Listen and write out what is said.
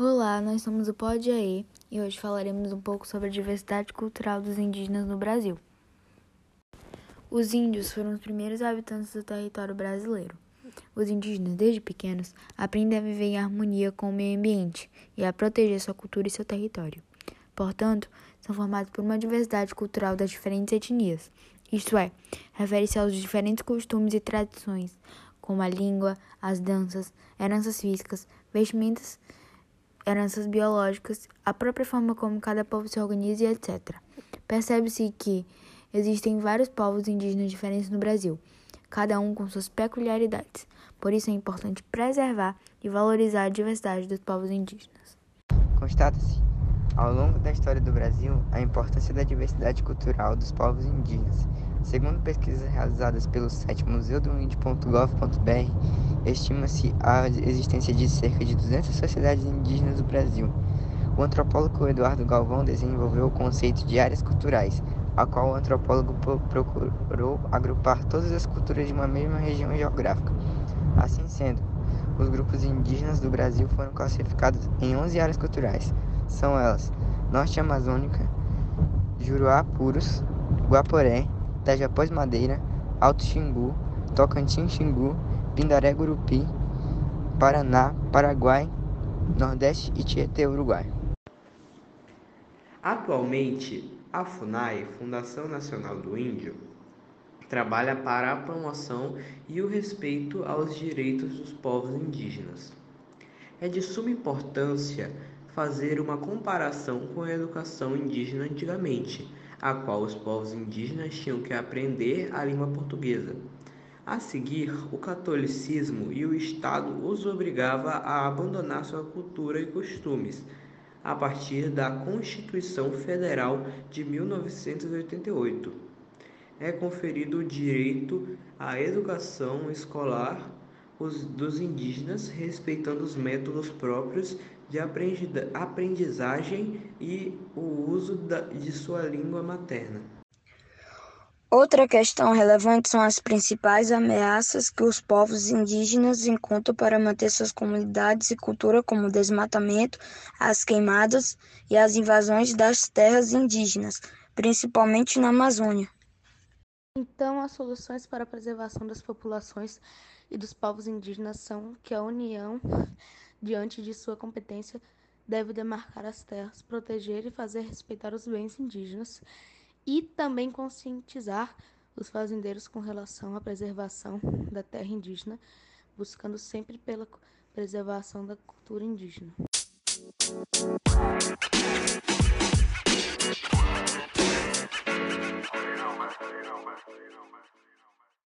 Olá, nós somos o Pod AE e hoje falaremos um pouco sobre a diversidade cultural dos indígenas no Brasil. Os índios foram os primeiros habitantes do território brasileiro. Os indígenas, desde pequenos, aprendem a viver em harmonia com o meio ambiente e a proteger sua cultura e seu território. Portanto, são formados por uma diversidade cultural das diferentes etnias, isto é, refere-se aos diferentes costumes e tradições, como a língua, as danças, heranças físicas, vestimentas heranças biológicas, a própria forma como cada povo se organiza e etc. Percebe-se que existem vários povos indígenas diferentes no Brasil, cada um com suas peculiaridades. Por isso é importante preservar e valorizar a diversidade dos povos indígenas. Constata-se, ao longo da história do Brasil, a importância da diversidade cultural dos povos indígenas. Segundo pesquisas realizadas pelo site museudoíndio.gov.br, estima-se a existência de cerca de 200 sociedades indígenas do Brasil. O antropólogo Eduardo Galvão desenvolveu o conceito de áreas culturais, a qual o antropólogo procurou agrupar todas as culturas de uma mesma região geográfica. Assim sendo, os grupos indígenas do Brasil foram classificados em 11 áreas culturais. São elas: Norte Amazônica, Juruá Puros, Guaporé, Tajapós Madeira, Alto Xingu, Tocantins Xingu, Pindaré Gurupi, Paraná, Paraguai, Nordeste e Tietê, Uruguai. Atualmente, a FUNAI, Fundação Nacional do Índio, trabalha para a promoção e o respeito aos direitos dos povos indígenas. É de suma importância fazer uma comparação com a educação indígena antigamente, a qual os povos indígenas tinham que aprender a língua portuguesa. A seguir, o catolicismo e o Estado os obrigava a abandonar sua cultura e costumes, a partir da Constituição Federal de 1988. É conferido o direito à educação escolar dos indígenas, respeitando os métodos próprios de aprendizagem e o uso de sua língua materna. Outra questão relevante são as principais ameaças que os povos indígenas encontram para manter suas comunidades e cultura, como o desmatamento, as queimadas e as invasões das terras indígenas, principalmente na Amazônia. Então, as soluções para a preservação das populações e dos povos indígenas são que a União, diante de sua competência, deve demarcar as terras, proteger e fazer respeitar os bens indígenas e também conscientizar os fazendeiros com relação à preservação da terra indígena, buscando sempre pela preservação da cultura indígena.